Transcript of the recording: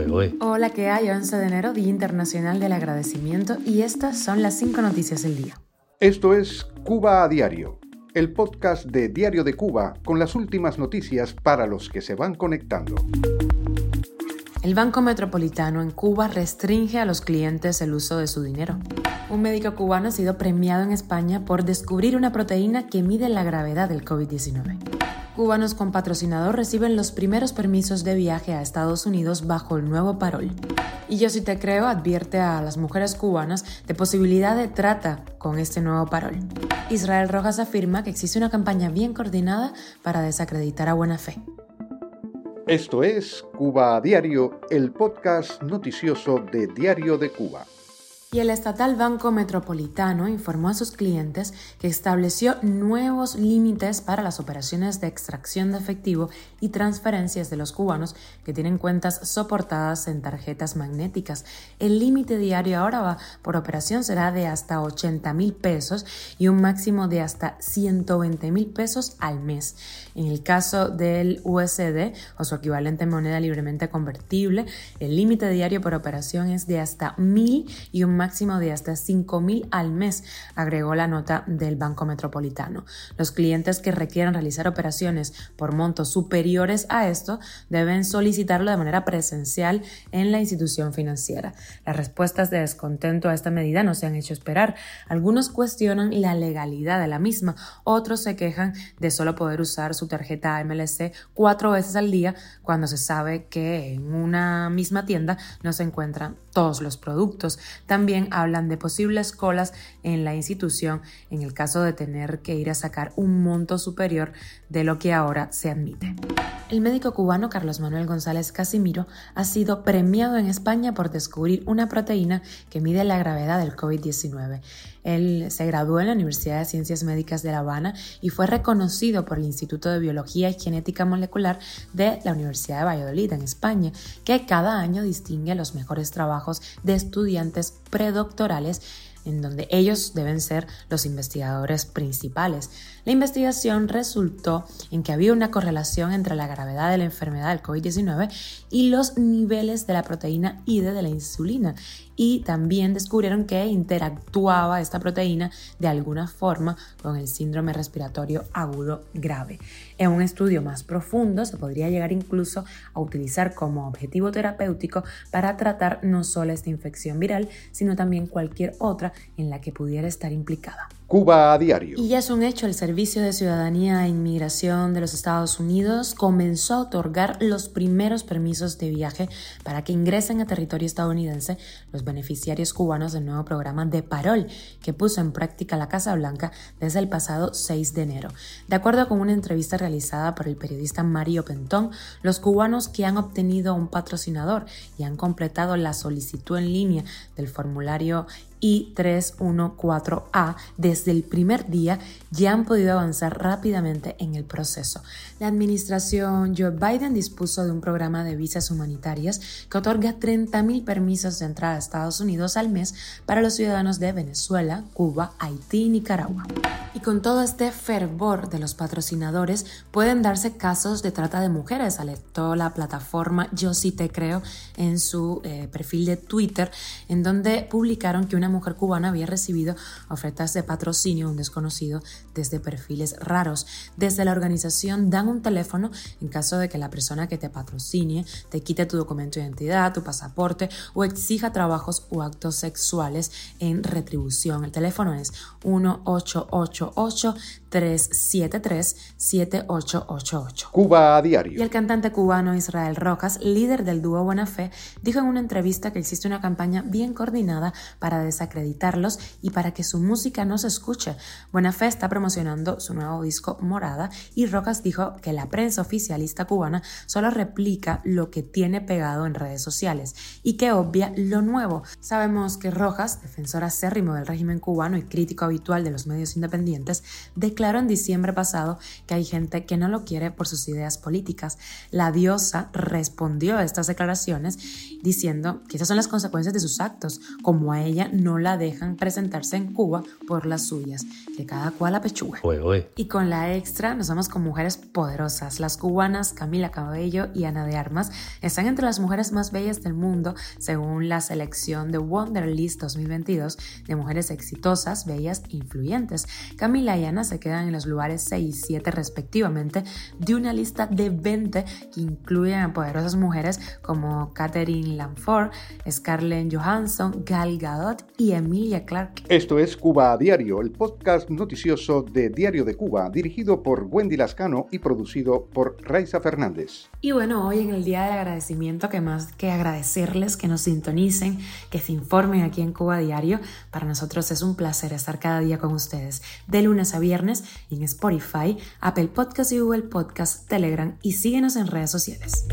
¿eh? Hola, ¿qué hay? 11 de enero, Día Internacional del Agradecimiento, y estas son las cinco noticias del día. Esto es Cuba a Diario, el podcast de Diario de Cuba con las últimas noticias para los que se van conectando. El Banco Metropolitano en Cuba restringe a los clientes el uso de su dinero. Un médico cubano ha sido premiado en España por descubrir una proteína que mide la gravedad del COVID-19 cubanos con patrocinador reciben los primeros permisos de viaje a Estados Unidos bajo el nuevo parol. Y yo si te creo advierte a las mujeres cubanas de posibilidad de trata con este nuevo parol. Israel Rojas afirma que existe una campaña bien coordinada para desacreditar a buena fe. Esto es Cuba a Diario, el podcast noticioso de Diario de Cuba y el estatal Banco Metropolitano informó a sus clientes que estableció nuevos límites para las operaciones de extracción de efectivo y transferencias de los cubanos que tienen cuentas soportadas en tarjetas magnéticas. El límite diario ahora va por operación será de hasta 80 mil pesos y un máximo de hasta 120 mil pesos al mes. En el caso del USD o su equivalente en moneda libremente convertible, el límite diario por operación es de hasta mil y un máximo de hasta 5.000 al mes, agregó la nota del Banco Metropolitano. Los clientes que requieran realizar operaciones por montos superiores a esto deben solicitarlo de manera presencial en la institución financiera. Las respuestas de descontento a esta medida no se han hecho esperar. Algunos cuestionan la legalidad de la misma, otros se quejan de solo poder usar su tarjeta MLC cuatro veces al día cuando se sabe que en una misma tienda no se encuentran todos los productos. También hablan de posibles colas en la institución en el caso de tener que ir a sacar un monto superior de lo que ahora se admite. El médico cubano Carlos Manuel González Casimiro ha sido premiado en España por descubrir una proteína que mide la gravedad del COVID-19. Él se graduó en la Universidad de Ciencias Médicas de La Habana y fue reconocido por el Instituto de Biología y Genética Molecular de la Universidad de Valladolid, en España, que cada año distingue los mejores trabajos de estudiantes predoctorales en donde ellos deben ser los investigadores principales. La investigación resultó en que había una correlación entre la gravedad de la enfermedad del COVID-19 y los niveles de la proteína IDE de la insulina y también descubrieron que interactuaba esta proteína de alguna forma con el síndrome respiratorio agudo grave. En un estudio más profundo se podría llegar incluso a utilizar como objetivo terapéutico para tratar no solo esta infección viral, sino también cualquier otra en la que pudiera estar implicada. Cuba a diario. Y ya es un hecho, el Servicio de Ciudadanía e Inmigración de los Estados Unidos comenzó a otorgar los primeros permisos de viaje para que ingresen a territorio estadounidense los beneficiarios cubanos del nuevo programa de Parol que puso en práctica la Casa Blanca desde el pasado 6 de enero. De acuerdo con una entrevista realizada por el periodista Mario Pentón, los cubanos que han obtenido un patrocinador y han completado la solicitud en línea del formulario I314A desde el primer día ya han podido avanzar rápidamente en el proceso. La administración Joe Biden dispuso de un programa de visas humanitarias que otorga 30.000 permisos de entrada a Estados Unidos al mes para los ciudadanos de Venezuela, Cuba, Haití y Nicaragua. Y con todo este fervor de los patrocinadores pueden darse casos de trata de mujeres, alertó la plataforma Yo sí te creo en su eh, perfil de Twitter, en donde publicaron que una mujer cubana había recibido ofertas de patrocinio un desconocido desde perfiles raros. Desde la organización dan un teléfono en caso de que la persona que te patrocine te quite tu documento de identidad, tu pasaporte o exija trabajos o actos sexuales en retribución. El teléfono es 1888 373-7888. Cuba a diario. Y el cantante cubano Israel Rojas, líder del dúo Buena Fe, dijo en una entrevista que existe una campaña bien coordinada para desacreditarlos y para que su música no se escuche. Buena Fe está promocionando su nuevo disco Morada y Rojas dijo que la prensa oficialista cubana solo replica lo que tiene pegado en redes sociales y que obvia lo nuevo. Sabemos que Rojas, defensor acérrimo del régimen cubano y crítico habitual de los medios independientes, declaró en diciembre pasado que hay gente que no lo quiere por sus ideas políticas. La diosa respondió a estas declaraciones diciendo que esas son las consecuencias de sus actos. Como a ella no no la dejan presentarse en Cuba por las suyas, que cada cual apechuga. Y con la extra nos vamos con mujeres poderosas. Las cubanas Camila Cabello y Ana de Armas están entre las mujeres más bellas del mundo según la selección de Wonderlist 2022 de mujeres exitosas, bellas e influyentes. Camila y Ana se quedan en los lugares 6 y 7 respectivamente de una lista de 20 que incluyen a poderosas mujeres como Catherine Lanford, Scarlett Johansson, Gal Gadot y Emilia Clarke. Esto es Cuba a Diario, el podcast noticioso de Diario de Cuba, dirigido por Wendy Lascano y producido por Raiza Fernández. Y bueno, hoy en el Día del Agradecimiento, que más que agradecerles que nos sintonicen, que se informen aquí en Cuba Diario, para nosotros es un placer estar cada día con ustedes, de lunes a viernes en Spotify, Apple Podcast y Google Podcast, Telegram y síguenos en redes sociales.